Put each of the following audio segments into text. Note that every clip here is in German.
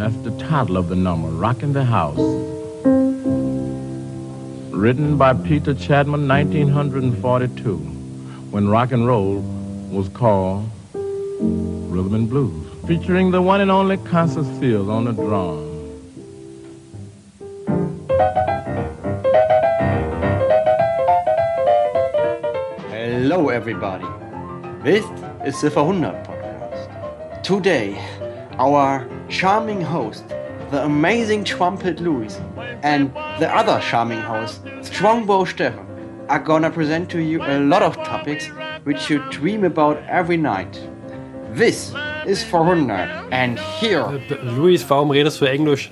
And that's the title of the number, Rockin' the House. Written by Peter Chadman, 1942, when rock and roll was called Rhythm and Blues, featuring the one and only Constance Fields on the drum. Hello, everybody. This is the Verhundert podcast. Today, our charming host, the amazing trumpet Louis, and the other charming host, Strongbow Stefan, are gonna present to you a lot of topics which you dream about every night. This is Verhundert, and here. Luis, warum redest du Englisch?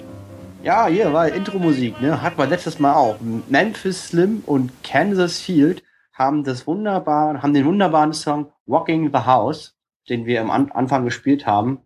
Ja, hier war Intro-Musik, ne? Hatten wir letztes Mal auch. Memphis Slim und Kansas Field haben das wunderbaren, haben den wunderbaren Song Walking the House, den wir am An Anfang gespielt haben,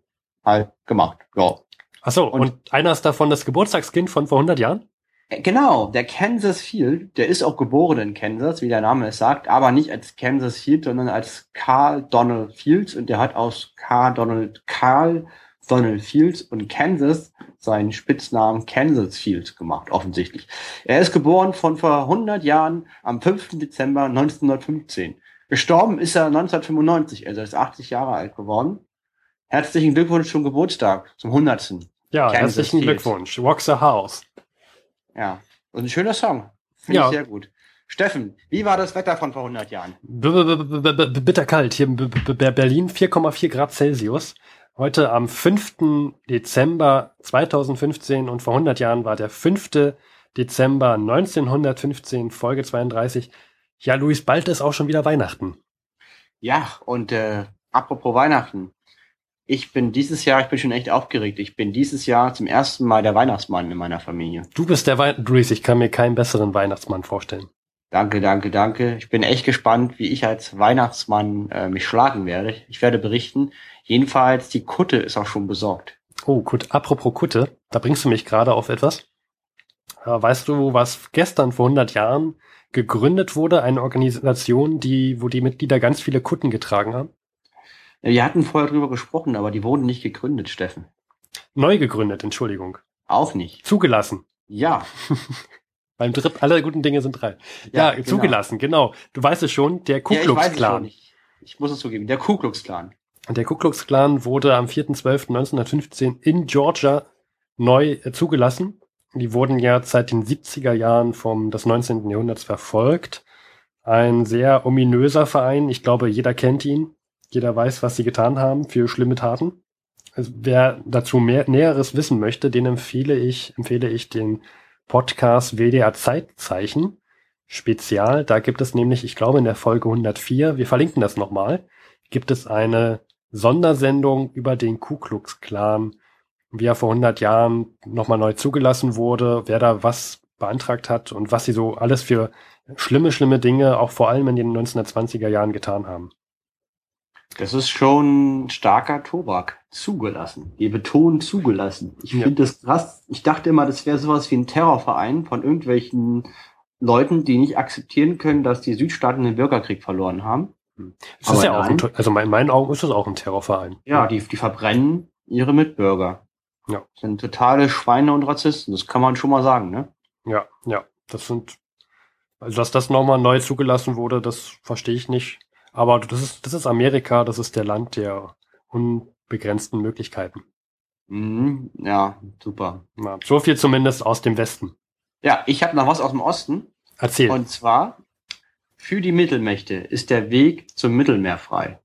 halt gemacht. Ja. Achso, und, und einer ist davon das Geburtstagskind von vor 100 Jahren? Äh, Genau, der Kansas Field, der ist auch geboren in Kansas, wie der Name es sagt, aber nicht als Kansas Field, sondern als Carl Donald Fields und der hat aus Carl Donald Carl Donald Fields und Kansas seinen Spitznamen Kansas Field gemacht, offensichtlich. Er ist geboren von vor 100 Jahren am 5. Dezember 1915. Gestorben ist er 1995, also er ist 80 Jahre alt geworden. Herzlichen Glückwunsch zum Geburtstag, zum 100. Ja, Kansas herzlichen Field. Glückwunsch. Walk the House. Ja, und ein schöner Song. Finde Ja. ich sehr gut. Steffen, wie war das Wetter von vor 100 Jahren? B Bitterkalt. Hier in Berlin 4,4 Grad Celsius. Heute am 5. Dezember 2015 und vor 100 Jahren war der 5. Dezember 1915, Folge 32. Ja, Luis, bald ist auch schon wieder Weihnachten. Ja, und äh, apropos Weihnachten. Ich bin dieses Jahr, ich bin schon echt aufgeregt. Ich bin dieses Jahr zum ersten Mal der Weihnachtsmann in meiner Familie. Du bist der Weihnachten, Luis, ich kann mir keinen besseren Weihnachtsmann vorstellen. Danke, danke, danke. Ich bin echt gespannt, wie ich als Weihnachtsmann äh, mich schlagen werde. Ich werde berichten. Jedenfalls, die Kutte ist auch schon besorgt. Oh, gut. Apropos Kutte, da bringst du mich gerade auf etwas. Äh, Weißt du, was gestern vor 100 Jahren gegründet wurde? Eine Organisation, die, wo die Mitglieder ganz viele Kutten getragen haben? Wir hatten vorher drüber gesprochen, aber die wurden nicht gegründet, Steffen. Neu gegründet, Entschuldigung. Auch nicht. Zugelassen. Ja, Beim Drip, alle guten Dinge sind drei. Ja, Ja, genau. zugelassen, genau. Du weißt es schon, der Ku ja ich Klux weiß es schon. Klan. Ich, ich muss es zugeben, der Ku Klux Klan. Der Ku Klux Klan wurde am 4.12.1915 in Georgia neu äh, zugelassen. Die wurden ja seit den 70er Jahren vom des 19. Jahrhunderts verfolgt. Ein sehr ominöser Verein. Ich glaube, jeder kennt ihn. Jeder weiß, was sie getan haben für schlimme Taten. Also wer dazu mehr Näheres wissen möchte, den empfehle ich, empfehle ich den Podcast WDR Zeitzeichen Spezial. Da gibt es nämlich, ich glaube, in der Folge 104, wir verlinken das nochmal, gibt es eine Sondersendung über den Ku Klux Klan, wie er vor 100 Jahren nochmal neu zugelassen wurde, wer da was beantragt hat und was sie so alles für schlimme, schlimme Dinge, auch vor allem in den 1920er Jahren getan haben. Das ist schon starker Tobak. Zugelassen. Wir betonen zugelassen. Ich Ja. finde das krass. Ich dachte immer, das wäre sowas wie ein Terrorverein von irgendwelchen Leuten, die nicht akzeptieren können, dass die Südstaaten den Bürgerkrieg verloren haben. Es Aber ist ja auch ein, also in meinen Augen ist es auch ein Terrorverein. Ja, die, die verbrennen ihre Mitbürger. Ja. Sind totale Schweine und Rassisten. Das kann man schon mal sagen, ne? Ja, ja, das sind, also dass das nochmal neu zugelassen wurde, das verstehe ich nicht. Aber das ist, das ist Amerika, das ist der Land der unbegrenzten Möglichkeiten. Mhm. Ja, super. Ja, so viel zumindest aus dem Westen. Ja, ich habe noch was aus dem Osten. Erzähl. Und zwar, für die Mittelmächte ist der Weg zum Mittelmeer frei.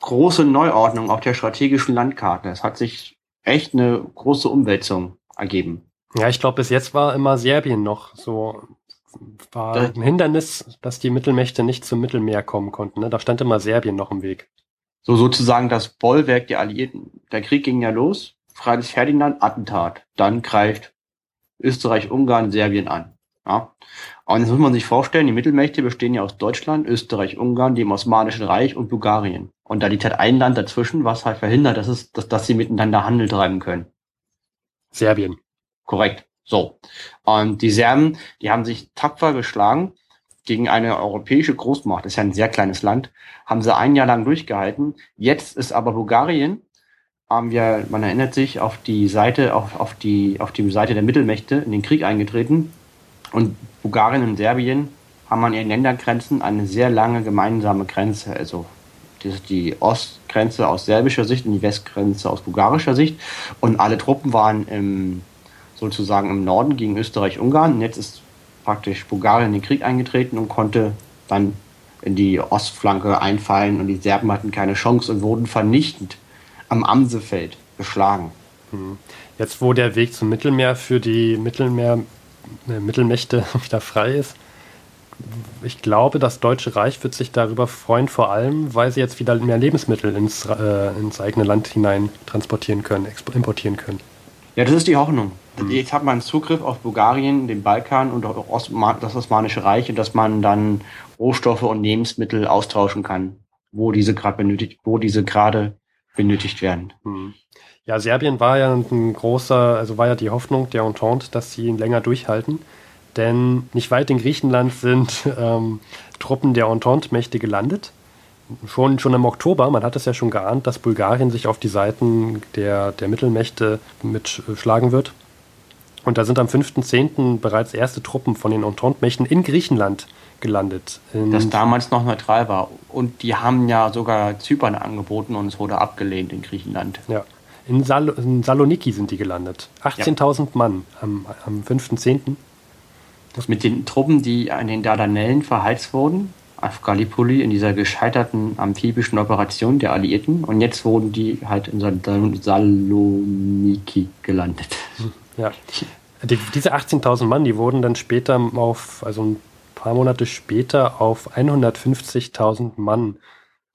Große Neuordnung auf der strategischen Landkarte. Es hat sich echt eine große Umwälzung ergeben. ja, ich glaube, bis jetzt war immer Serbien noch so, war ein Hindernis, dass die Mittelmächte nicht zum Mittelmeer kommen konnten. Ne? Da stand immer Serbien noch im Weg. So sozusagen das Bollwerk der Alliierten. Der Krieg ging ja los. Friedrich Ferdinand, Attentat. Dann greift Österreich, Ungarn, Serbien an. Ja. Und jetzt muss man sich vorstellen, die Mittelmächte bestehen ja aus Deutschland, Österreich, Ungarn, dem Osmanischen Reich und Bulgarien. Und da liegt halt ein Land dazwischen, was halt verhindert, dass, es, dass, dass sie miteinander Handel treiben können. Serbien. Korrekt. So. Und die Serben, die haben sich tapfer geschlagen gegen eine europäische Großmacht. Das ist ja ein sehr kleines Land. Haben sie ein Jahr lang durchgehalten. Jetzt ist aber Bulgarien haben wir, man erinnert sich, auf die Seite, auf, auf, die, auf die Seite der Mittelmächte in den Krieg eingetreten. Und Bulgarien und Serbien haben an ihren Ländergrenzen eine sehr lange gemeinsame Grenze. Also das ist die Ostgrenze aus serbischer Sicht und die Westgrenze aus bulgarischer Sicht. Und alle Truppen waren im, sozusagen im Norden gegen Österreich-Ungarn. Und jetzt ist praktisch Bulgarien in den Krieg eingetreten und konnte dann in die Ostflanke einfallen und die Serben hatten keine Chance und wurden vernichtend am Amsefeld geschlagen. Hm. Jetzt, wo der Weg zum Mittelmeer für die Mittelmeer, äh, Mittelmächte wieder frei ist, ich glaube, das Deutsche Reich wird sich darüber freuen, vor allem, weil sie jetzt wieder mehr Lebensmittel ins, äh, ins eigene Land hinein transportieren können, importieren können. Ja, das ist die Hoffnung. Mhm. Jetzt hat man Zugriff auf Bulgarien, den Balkan und auch das Osmanische Reich und dass man dann Rohstoffe und Lebensmittel austauschen kann, wo diese gerade benötigt, wo diese gerade benötigt werden. Mhm. Ja, Serbien war ja ein großer, also war ja die Hoffnung der Entente, dass sie ihn länger durchhalten. Denn nicht weit in Griechenland sind ähm, Truppen der Entente-Mächte gelandet. Schon, schon im Oktober, man hat es ja schon geahnt, dass Bulgarien sich auf die Seiten der, der Mittelmächte mitschlagen wird. Und da sind am 5.10. bereits erste Truppen von den Entente-Mächten in Griechenland gelandet. das damals noch neutral war. Und die haben ja sogar Zypern angeboten und es wurde abgelehnt in Griechenland. Ja. In, Sal in Saloniki sind die gelandet. 18.000 ja. Mann am, am 5.10. Mit den Truppen, die an den Dardanellen verheizt wurden, auf Gallipoli in dieser gescheiterten amphibischen Operation der Alliierten. Und jetzt wurden die halt in Saloniki gelandet. Ja. Die, diese 18.000 Mann, die wurden dann später auf, also ein paar Monate später auf 150.000 Mann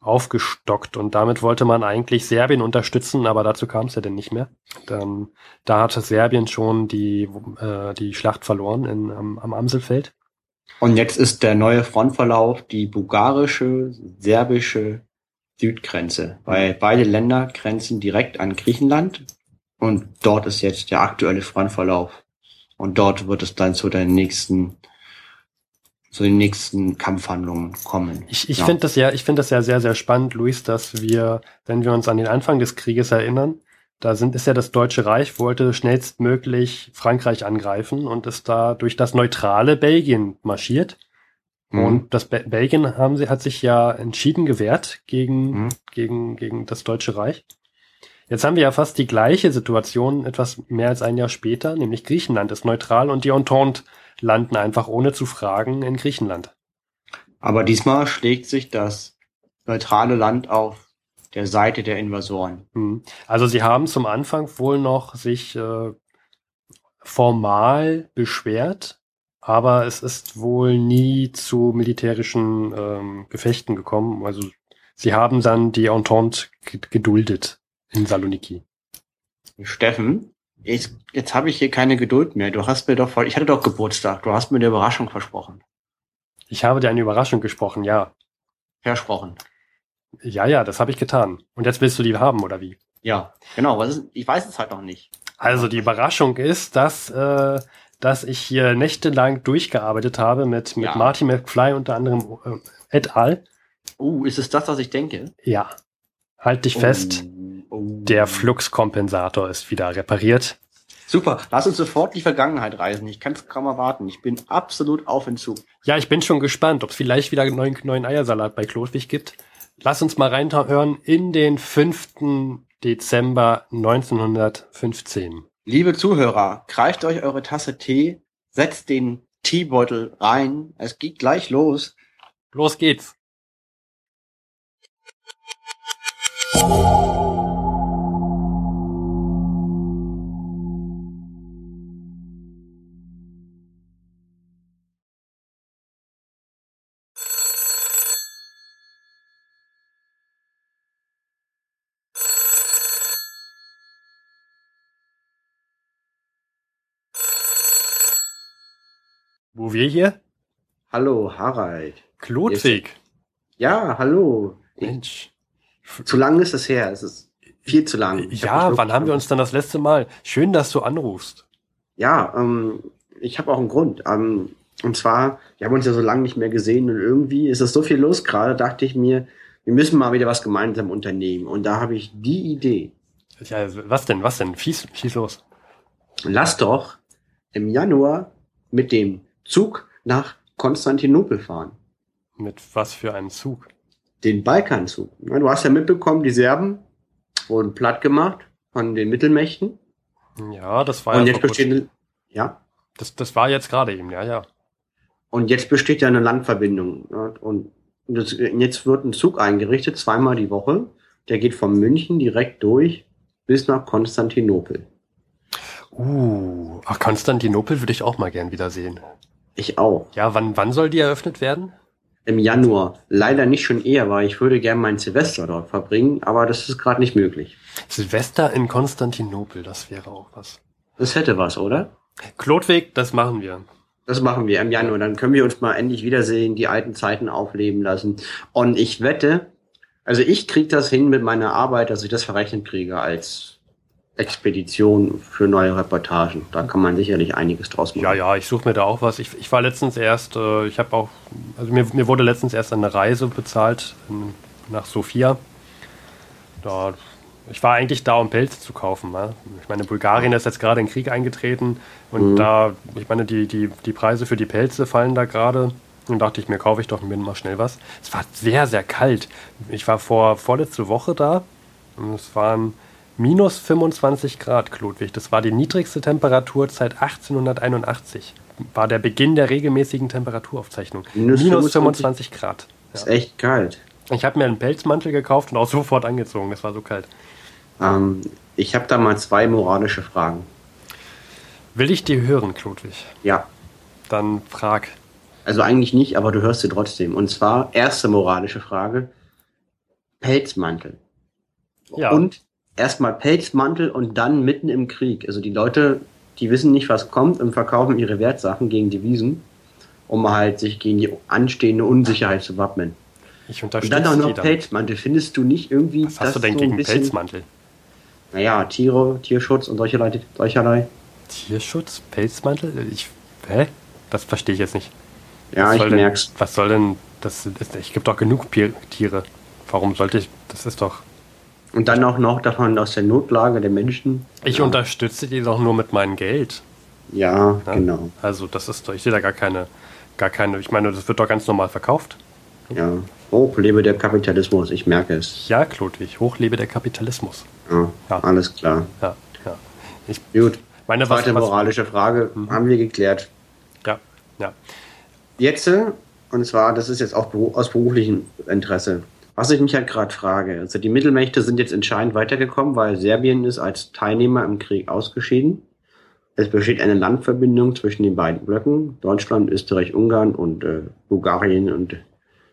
aufgestockt und damit wollte man eigentlich Serbien unterstützen, aber dazu kam es ja denn nicht mehr. Dann, da hatte Serbien schon die, äh, die Schlacht verloren in, am, am Amselfeld. Und jetzt ist der neue Frontverlauf die bulgarische, serbische Südgrenze, weil beide Länder grenzen direkt an Griechenland und dort ist jetzt der aktuelle Frontverlauf. Und dort wird es dann zu den nächsten zu den nächsten Kampfhandlungen kommen. Ich, ich ja. finde das ja, ich finde das ja sehr, sehr spannend, Luis, dass wir, wenn wir uns an den Anfang des Krieges erinnern, da sind, ist ja das Deutsche Reich, wollte schnellstmöglich Frankreich angreifen und ist da durch das neutrale Belgien marschiert. Mhm. Und das Be Belgien haben sie, hat sich ja entschieden gewehrt gegen, mhm. gegen, gegen das Deutsche Reich. Jetzt haben wir ja fast die gleiche Situation etwas mehr als ein Jahr später, nämlich Griechenland ist neutral und die Entente landen einfach ohne zu fragen in Griechenland. Aber diesmal schlägt sich das neutrale Land auf der Seite der Invasoren. Hm. Also sie haben zum Anfang wohl noch sich äh, formal beschwert, aber es ist wohl nie zu militärischen ähm, Gefechten gekommen. Also sie haben dann die Entente geduldet in Saloniki. Steffen, ich, jetzt habe ich hier keine Geduld mehr. Du hast mir doch vor, ich hatte doch Geburtstag. Du hast mir eine Überraschung versprochen. Ich habe dir eine Überraschung gesprochen, ja. Versprochen. Ja, ja, das habe ich getan. Und jetzt willst du die haben, oder wie? Ja, genau. Was ist, ich weiß es halt noch nicht. Also die Überraschung ist, dass, äh, dass ich hier nächtelang durchgearbeitet habe mit, mit ja. Marty McFly unter anderem äh, et al. Uh, ist es das, was ich denke? Ja. Halt dich oh. fest. Der Fluxkompensator ist wieder repariert. Super, lass uns sofort die Vergangenheit reisen. Ich kann es kaum erwarten. Ich bin absolut auf Entzug. Ja, ich bin schon gespannt, ob es vielleicht wieder einen neuen, neuen Eiersalat bei Klodwig gibt. Lass uns mal reinhören in den 5. Dezember 1915. Liebe Zuhörer, greift euch eure Tasse Tee, setzt den Teebeutel rein. Es geht gleich los. Los geht's. Wo wir hier? Hallo, Harald. Klodwig. Ja, hallo. Mensch. Zu lang ist es her. Es ist viel zu lang. Ich ja, hab wann haben wir uns dann das letzte Mal? Schön, dass du anrufst. Ja, ähm, ich habe auch einen Grund. Ähm, und zwar, wir haben uns ja so lange nicht mehr gesehen und irgendwie ist es so viel los gerade, dachte ich mir, wir müssen mal wieder was gemeinsam unternehmen. Und da habe ich die Idee. Ja, was denn, was denn? Schieß, schieß los. Lass doch im Januar mit dem Zug nach Konstantinopel fahren. Mit was für einem Zug? Den Balkanzug. Ja, Du hast ja mitbekommen, die Serben wurden platt gemacht von den Mittelmächten. Ja, das war Und ja jetzt besteht, ja, Das, das war jetzt gerade eben, ja, ja. und jetzt besteht ja eine Landverbindung. Und das, jetzt wird ein Zug eingerichtet, zweimal die Woche. Der geht von München direkt durch bis nach Konstantinopel. Uh, ach, Konstantinopel würde ich auch mal gern wiedersehen. Ich auch. Ja, wann, wann soll die eröffnet werden? Im Januar. Leider nicht schon eher, weil ich würde gern mein Silvester dort verbringen, aber das ist gerade nicht möglich. Silvester in Konstantinopel, das wäre auch was. Das hätte was, oder? Klotweg, das machen wir. Das machen wir im Januar. Dann können wir uns mal endlich wiedersehen, die alten Zeiten aufleben lassen. Und ich wette, also ich krieg das hin mit meiner Arbeit, dass ich das verrechnet kriege als Expedition für neue Reportagen. Da kann man sicherlich einiges draus machen. Ja, ja, ich suche mir da auch was. Ich, ich war letztens erst, äh, ich habe auch, also mir, mir wurde letztens erst eine Reise bezahlt in, nach Sofia. Da, ich war eigentlich da, um Pelze zu kaufen. Ne? Ich meine, Bulgarien ist jetzt gerade in Krieg eingetreten und Mhm. da, ich meine, die, die, die Preise für die Pelze fallen da gerade. Und dachte ich mir, kaufe ich doch mir mal schnell was. Es war sehr, sehr kalt. Ich war vor vorletzte Woche da und es waren minus 25 Grad, Klodwig. Das war die niedrigste Temperatur seit 1881. War der Beginn der regelmäßigen Temperaturaufzeichnung. Minus Minus 25 25 Grad. Ist echt kalt. Ich habe mir einen Pelzmantel gekauft und auch sofort angezogen. Das war so kalt. Ähm, ich habe da mal zwei moralische Fragen. Will ich die hören, Klodwig? Ja, Dann frag. also eigentlich nicht, aber du hörst sie trotzdem. Und zwar erste moralische Frage: Pelzmantel. Ja. Und erstmal Pelzmantel und dann mitten im Krieg. Also die Leute, die wissen nicht, was kommt und verkaufen ihre Wertsachen gegen Devisen, um halt sich gegen die anstehende Unsicherheit zu wappnen. Ich Und unterstütze dann auch noch. Pelzmantel. Findest du nicht irgendwie, Was hast du denn so gegen bisschen, Pelzmantel? naja, Tiere, Tierschutz und solcherlei, solcherlei? Tierschutz? Pelzmantel? Ich, hä? Das verstehe ich jetzt nicht. Ja, was ich denn, merk's. Was soll denn, das ich gibt doch genug Tiere. Warum sollte ich, das ist doch, Und dann auch noch davon aus der Notlage der Menschen. ich ja. unterstütze die doch nur mit meinem Geld. Ja, Ja? genau. Also das ist doch, ich sehe da gar keine, gar keine, ich meine, das wird doch ganz normal verkauft. Ja. Hoch lebe der Kapitalismus, ich merke es. Ja, Klodwig, hochlebe der Kapitalismus. Ja, Ja. alles klar. Ja, ja. Ich Gut. meine, was, Zweite was, moralische Frage haben wir geklärt. ja, ja. Jetzt, und zwar, das ist jetzt auch aus beruflichem Interesse. Was ich mich halt gerade frage, also die Mittelmächte sind jetzt entscheidend weitergekommen, weil Serbien ist als Teilnehmer im Krieg ausgeschieden. Es besteht eine Landverbindung zwischen den beiden Blöcken, Deutschland, Österreich, Ungarn und äh, Bulgarien und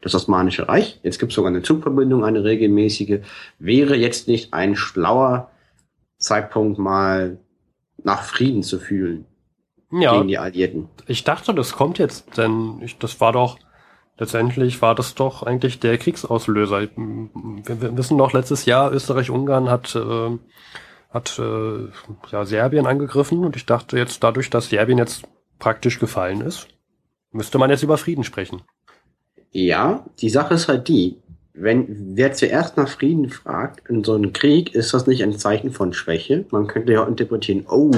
das Osmanische Reich. Jetzt gibt es sogar eine Zugverbindung, eine regelmäßige. Wäre jetzt nicht ein schlauer Zeitpunkt mal nach Frieden zu fühlen Ja, gegen die Alliierten? ich dachte, das kommt jetzt, denn ich, das war doch, letztendlich war das doch eigentlich der Kriegsauslöser. Wir, wir wissen doch, letztes Jahr Österreich-Ungarn hat, äh, hat äh, ja, Serbien angegriffen und ich dachte jetzt, dadurch, dass Serbien jetzt praktisch gefallen ist, müsste man jetzt über Frieden sprechen. Ja, die Sache ist halt die, wenn wer zuerst nach Frieden fragt in so einem Krieg, ist das nicht ein Zeichen von Schwäche. Man könnte ja auch interpretieren, oh,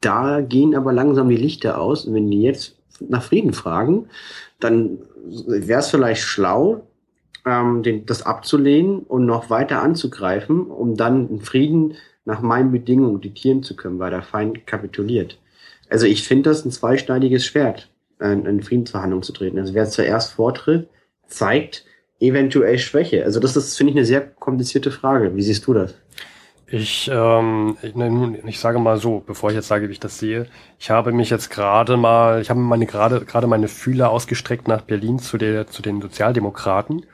da gehen aber langsam die Lichter aus. Und wenn die jetzt nach Frieden fragen, dann wäre es vielleicht schlau, ähm, den, das abzulehnen und noch weiter anzugreifen, um dann in Frieden nach meinen Bedingungen diktieren zu können, weil der Feind kapituliert. Also ich finde das ein zweischneidiges Schwert, in, in Friedensverhandlungen zu treten. Also wer zuerst vortritt, zeigt eventuell Schwäche. Also das ist, finde ich, eine sehr komplizierte Frage. Wie siehst du das? Ich, ähm, ich, ne, ich sage mal so, bevor ich jetzt sage, wie ich das sehe, ich habe mich jetzt gerade mal, ich habe meine gerade gerade meine Fühler ausgestreckt nach Berlin zu der zu den Sozialdemokraten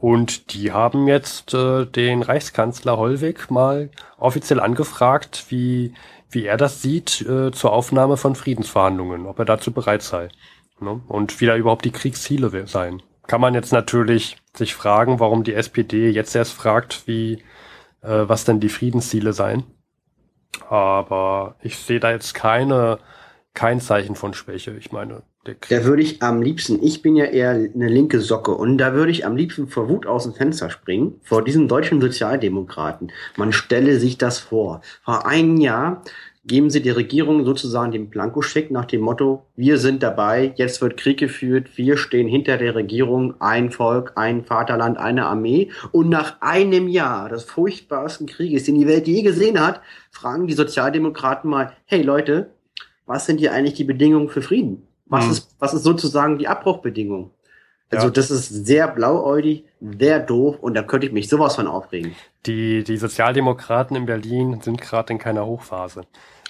und die haben jetzt äh, den Reichskanzler Hollweg mal offiziell angefragt, wie wie er das sieht äh, zur Aufnahme von Friedensverhandlungen, ob er dazu bereit sei ne? und wie da überhaupt die Kriegsziele seien. Kann man jetzt natürlich sich fragen, warum die SPD jetzt erst fragt, wie äh, was denn die Friedensziele seien. Aber ich sehe da jetzt keine, kein Zeichen von Schwäche. Ich meine, Krieg. Da würde ich am liebsten, ich bin ja eher eine linke Socke und da würde ich am liebsten vor Wut aus dem Fenster springen, vor diesen deutschen Sozialdemokraten. Man stelle sich das vor. Vor einem Jahr geben sie der Regierung sozusagen den Blankoscheck nach dem Motto, wir sind dabei, jetzt wird Krieg geführt, wir stehen hinter der Regierung, ein Volk, ein Vaterland, eine Armee. Und nach einem Jahr des furchtbarsten Krieges, den die Welt je gesehen hat, fragen die Sozialdemokraten mal, hey Leute, was sind hier eigentlich die Bedingungen für Frieden? Was, hm. ist, was ist sozusagen die Abbruchbedingung? Also ja. das ist sehr blauäugig, sehr doof und da könnte ich mich sowas von aufregen. Die, die Sozialdemokraten in Berlin sind gerade in keiner Hochphase.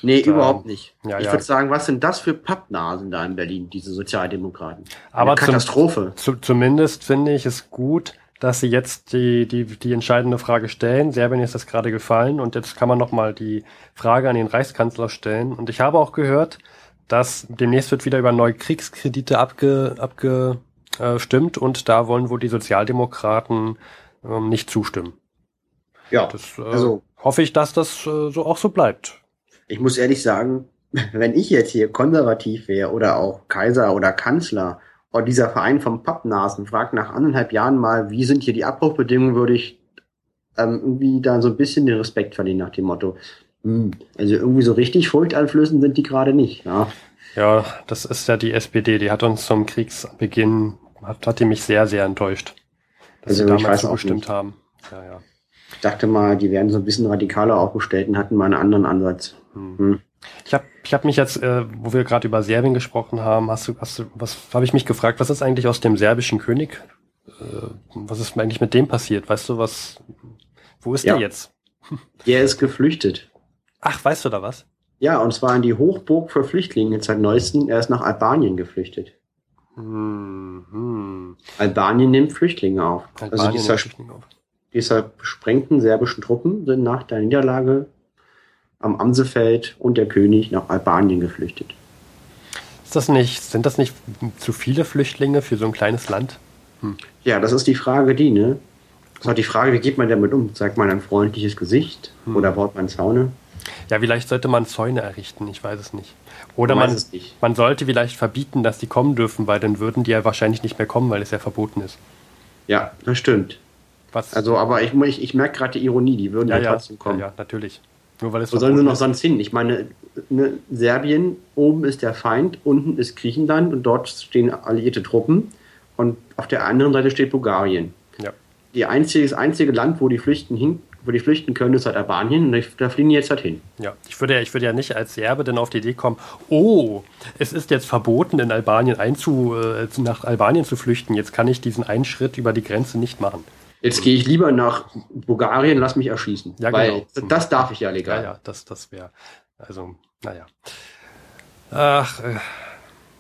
Nee, da, überhaupt nicht. Ja, ich ja. würde sagen, was sind das für Pappnasen da in Berlin, diese Sozialdemokraten? Eine Aber Katastrophe. Zum, zu, zumindest finde ich es gut, dass sie jetzt die, die, die entscheidende Frage stellen. Serbien ist das gerade gefallen und jetzt kann man nochmal die Frage an den Reichskanzler stellen. Und ich habe auch gehört, dass demnächst wird wieder über neue Kriegskredite abge, abgestimmt und da wollen wohl die Sozialdemokraten ähm, nicht zustimmen. Ja, das äh, also hoffe ich, dass das äh, so auch so bleibt. Ich muss ehrlich sagen, wenn ich jetzt hier konservativ wäre oder auch Kaiser oder Kanzler und dieser Verein vom Pappnasen fragt nach anderthalb Jahren mal, wie sind hier die Abbruchbedingungen, würde ich ähm, irgendwie da so ein bisschen den Respekt verlieren nach dem Motto. Hm, also irgendwie so richtig furchteinflößend sind die gerade nicht. Ja. ja, das ist ja die SPD, die hat uns zum Kriegsbeginn, hat, hat die mich sehr, sehr enttäuscht, dass also, sie damals zugestimmt haben. Ja, ja. Ich dachte mal, die werden so ein bisschen radikaler aufgestellt und hatten mal einen anderen Ansatz. Hm. Hm. Ich habe ich hab mich jetzt, äh, wo wir gerade über Serbien gesprochen haben, hast du, hast du, was habe ich mich gefragt, was ist eigentlich aus dem serbischen König? Äh, was ist eigentlich mit dem passiert? Weißt du, was, wo ist ja. der jetzt? Der ist geflüchtet. Ach, weißt du da was? Ja, und zwar in die Hochburg für Flüchtlinge seit neuesten. Er ist nach Albanien geflüchtet. Hm, hm. Albanien nimmt Flüchtlinge auf. Albanien also dieser, Flüchtlinge auf. dieser besprengten serbischen Truppen sind nach der Niederlage am Amsefeld und der König nach Albanien geflüchtet. Ist das nicht, sind das nicht zu viele Flüchtlinge für so ein kleines Land? Hm. Ja, das ist die Frage, die, ne? Das ist auch die Frage, wie geht man damit um? Zeigt man ein freundliches Gesicht hm. oder baut man Zaune? Ja, vielleicht sollte man Zäune errichten, ich weiß es nicht. Oder man, nicht. man sollte vielleicht verbieten, dass die kommen dürfen, weil dann würden die ja wahrscheinlich nicht mehr kommen, weil es ja verboten ist. Ja, das stimmt. Was? Also, aber ich, ich, ich merke gerade die Ironie, die würden ja, ja trotzdem kommen. Ja, ja, natürlich. Nur weil es Wo sollen sie noch sonst hin? Ich meine, ne, Serbien, oben ist der Feind, unten ist Griechenland und dort stehen alliierte Truppen und auf der anderen Seite steht Bulgarien. Ja. Die einzige, das einzige Land, wo die flüchten hin, wo die flüchten können, ist halt Albanien und da fliegen die jetzt halt hin. Ja, ich würde, ich würde ja nicht als Serbe dann auf die Idee kommen, oh, es ist jetzt verboten, in Albanien einzu, äh, nach Albanien zu flüchten, jetzt kann ich diesen einen Schritt über die Grenze nicht machen. Jetzt gehe ich lieber nach Bulgarien, lass mich erschießen. Ja, weil genau. das darf ich ja legal. Ja, ja, das, das wäre, also, naja. Ach, äh,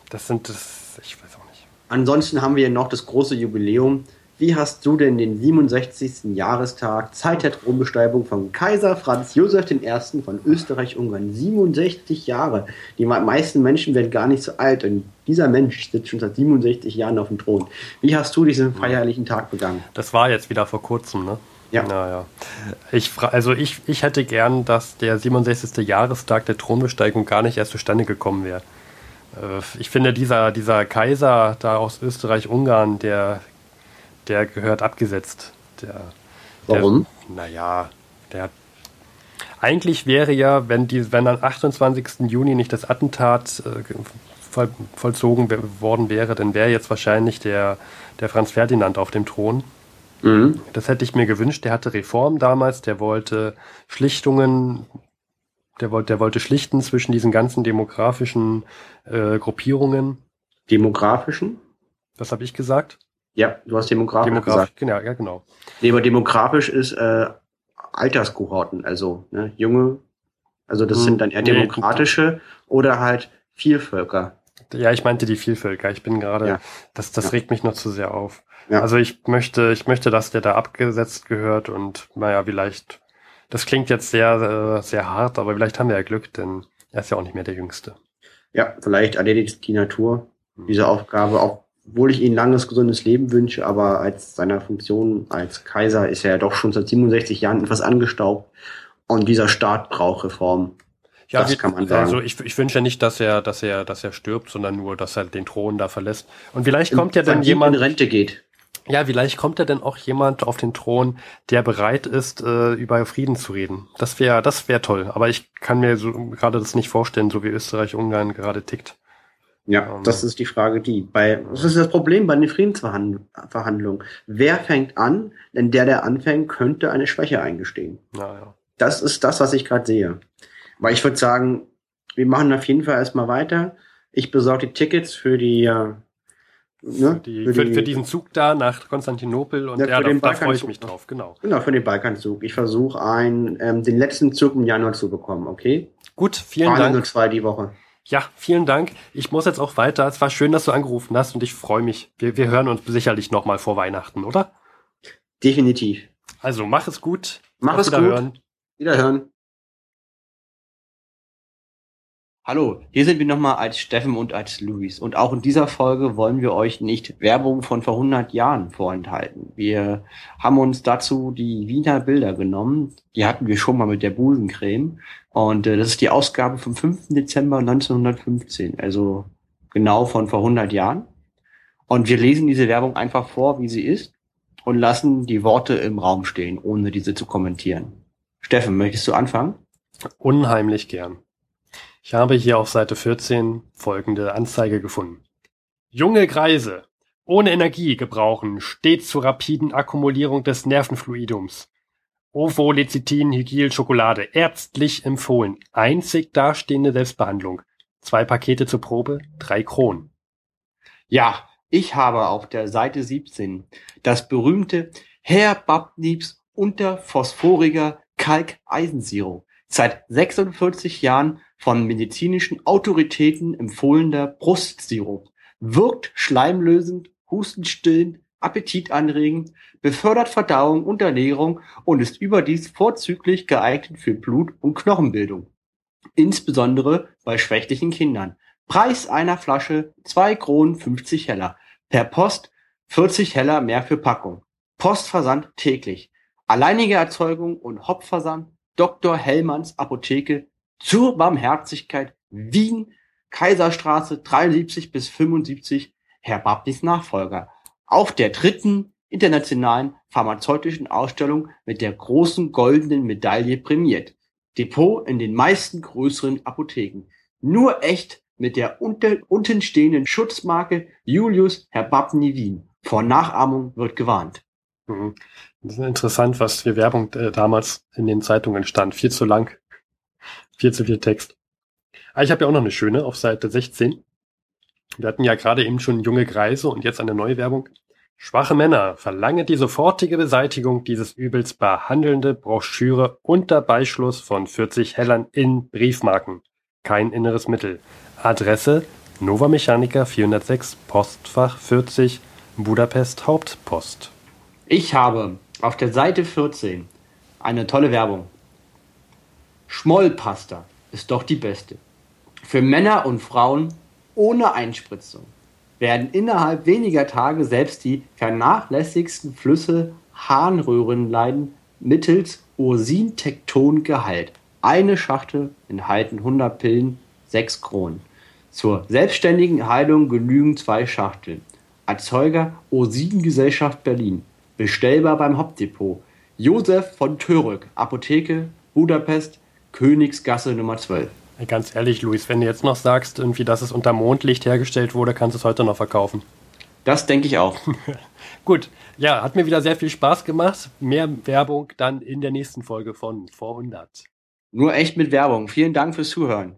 das sind, das, ich weiß auch nicht. Ansonsten haben wir noch das große Jubiläum wie hast du denn den 67. Jahrestag Zeit der Thronbesteigung von Kaiser Franz Josef I. von Österreich-Ungarn? 67 Jahre. Die meisten Menschen werden gar nicht so alt und dieser Mensch sitzt schon seit 67 Jahren auf dem Thron. Wie hast du diesen feierlichen Tag begangen? Das war jetzt wieder vor kurzem, ne? Ja. Naja. Ich, also ich, ich hätte gern, dass der 67. Jahrestag der Thronbesteigung gar nicht erst zustande gekommen wäre. Äh, ich finde, dieser, dieser Kaiser da aus Österreich-Ungarn, der der gehört abgesetzt. Der, Warum? Naja, der eigentlich wäre ja, wenn, die, wenn am 28. Juni nicht das Attentat äh, voll, vollzogen worden wäre, dann wäre jetzt wahrscheinlich der, der Franz Ferdinand auf dem Thron. Mhm. Das hätte ich mir gewünscht. Der hatte Reform damals, der wollte Schlichtungen, der wollte, der wollte schlichten zwischen diesen ganzen demografischen äh, Gruppierungen. Demografischen? Was habe ich gesagt? Ja, du hast demografisch Demograf gesagt. Genau, ja, genau. Nee, aber demografisch ist äh, Alterskohorten, also ne, junge, also das hm, sind dann eher demokratische nee, oder halt Vielvölker. Ja, ich meinte die Vielvölker. Ich bin gerade, ja. das, das ja. regt mich noch zu sehr auf. Ja. Also ich möchte, ich möchte, dass der da abgesetzt gehört und naja, vielleicht, das klingt jetzt sehr, äh, sehr hart, aber vielleicht haben wir ja Glück, denn er ist ja auch nicht mehr der Jüngste. Ja, vielleicht erledigt die Natur hm. diese Aufgabe auch obwohl ich ihm ein langes, gesundes Leben wünsche, aber als seiner Funktion als Kaiser ist er ja doch schon seit 67 Jahren etwas angestaubt und dieser Staat braucht Reform. Ja, das kann man sagen. Also ich, ich wünsche nicht, dass er, dass er, dass er stirbt, sondern nur, dass er den Thron da verlässt. Und vielleicht kommt ja dann jemand in Rente geht. Ja, vielleicht kommt ja dann auch jemand auf den Thron, der bereit ist, äh, über Frieden zu reden. Das wäre, das wäre toll. Aber ich kann mir so gerade das nicht vorstellen, so wie Österreich-Ungarn gerade tickt. Ja, ähm, das ist die Frage, die bei, das ist das Problem bei den Friedensverhandlungen. Wer fängt an? Denn der, der anfängt, könnte eine Schwäche eingestehen. Ja, ja. Das ist das, was ich gerade sehe. Weil ich würde sagen, wir machen auf jeden Fall erstmal weiter. Ich besorge die Tickets für die, äh, ne, die, für, für, für, diesen Zug da nach Konstantinopel und ja, ja da, da freue ich mich drauf, genau. Genau, für den Balkanzug. Ich versuche ein, ähm, den letzten Zug im Januar zu bekommen, okay? Gut, vielen Waren Dank. nur zwei die Woche. Ja, vielen Dank. Ich muss jetzt auch weiter. Es war schön, dass du angerufen hast und ich freue mich. Wir, wir hören uns sicherlich nochmal vor Weihnachten, oder? Definitiv. Also mach es gut. Mach es gut. Wiederhören. Hallo, hier sind wir nochmal als Steffen und als Luis. Und auch in dieser Folge wollen wir euch nicht Werbung von vor 100 Jahren vorenthalten. Wir haben uns dazu die Wiener Bilder genommen. Die hatten wir schon mal mit der Busencreme. Und äh, das ist die Ausgabe vom 5. Dezember 1915. Also genau von vor 100 Jahren. Und wir lesen diese Werbung einfach vor, wie sie ist. Und lassen die Worte im Raum stehen, ohne diese zu kommentieren. Steffen, möchtest du anfangen? Unheimlich gern. Ich habe hier auf Seite 14 folgende Anzeige gefunden. Junge Greise ohne Energie gebrauchen stets zur rapiden Akkumulierung des Nervenfluidums. Ovolecithin Hygil Schokolade ärztlich empfohlen. Einzig dastehende Selbstbehandlung. Zwei Pakete zur Probe, drei Kronen. Ja, ich habe auf der Seite 17 das berühmte Herr Babniebs unter phosphoriger Kalkeisensirup. Seit 46 Jahren von medizinischen Autoritäten empfohlener Brustsirup, wirkt schleimlösend, hustenstillend, appetitanregend, befördert Verdauung und Ernährung und ist überdies vorzüglich geeignet für Blut- und Knochenbildung. Insbesondere bei schwächlichen Kindern. Preis einer Flasche 2 Kronen 50 Heller. Per Post 40 Heller mehr für Packung. Postversand täglich. Alleinige Erzeugung und Hopfversand Dr. Hellmanns Apotheke zur Barmherzigkeit Wien, Kaiserstraße 73 bis 75, Herr Baptis Nachfolger. Auf der dritten internationalen pharmazeutischen Ausstellung mit der großen goldenen Medaille prämiert. Depot in den meisten größeren Apotheken. Nur echt mit der unter, untenstehenden Schutzmarke Julius Herr Herbapni Wien. Vor Nachahmung wird gewarnt. Mhm. Das ist interessant, was für Werbung äh, damals in den Zeitungen stand. Viel zu lang. Viel zu viel Text. Ah, ich habe ja auch noch eine schöne auf Seite 16. Wir hatten ja gerade eben schon junge Greise und jetzt eine neue Werbung. Schwache Männer verlange die sofortige Beseitigung dieses Übels behandelnde Broschüre unter Beischluss von 40 Hellern in Briefmarken. Kein inneres Mittel. Adresse Nova Mechanica 406 Postfach 40 Budapest Hauptpost. Ich habe auf der Seite 14 eine tolle Werbung. Schmollpasta ist doch die beste. Für Männer und Frauen ohne Einspritzung werden innerhalb weniger Tage selbst die vernachlässigsten Flüsse Harnröhrenleiden mittels Ursintekton geheilt. Eine Schachtel enthalten 100 Pillen, 6 Kronen. Zur selbstständigen Heilung genügen zwei Schachteln. Erzeuger Ursin Gesellschaft Berlin. Bestellbar beim Hauptdepot. Josef von Török, Apotheke, Budapest, Königsgasse Nummer 12. Ganz ehrlich, Luis, wenn du jetzt noch sagst, irgendwie, dass es unter Mondlicht hergestellt wurde, kannst du es heute noch verkaufen. Das denke ich auch. Gut, ja, hat mir wieder sehr viel Spaß gemacht. Mehr Werbung dann in der nächsten Folge von Vorhundert. Nur echt mit Werbung. Vielen Dank fürs Zuhören.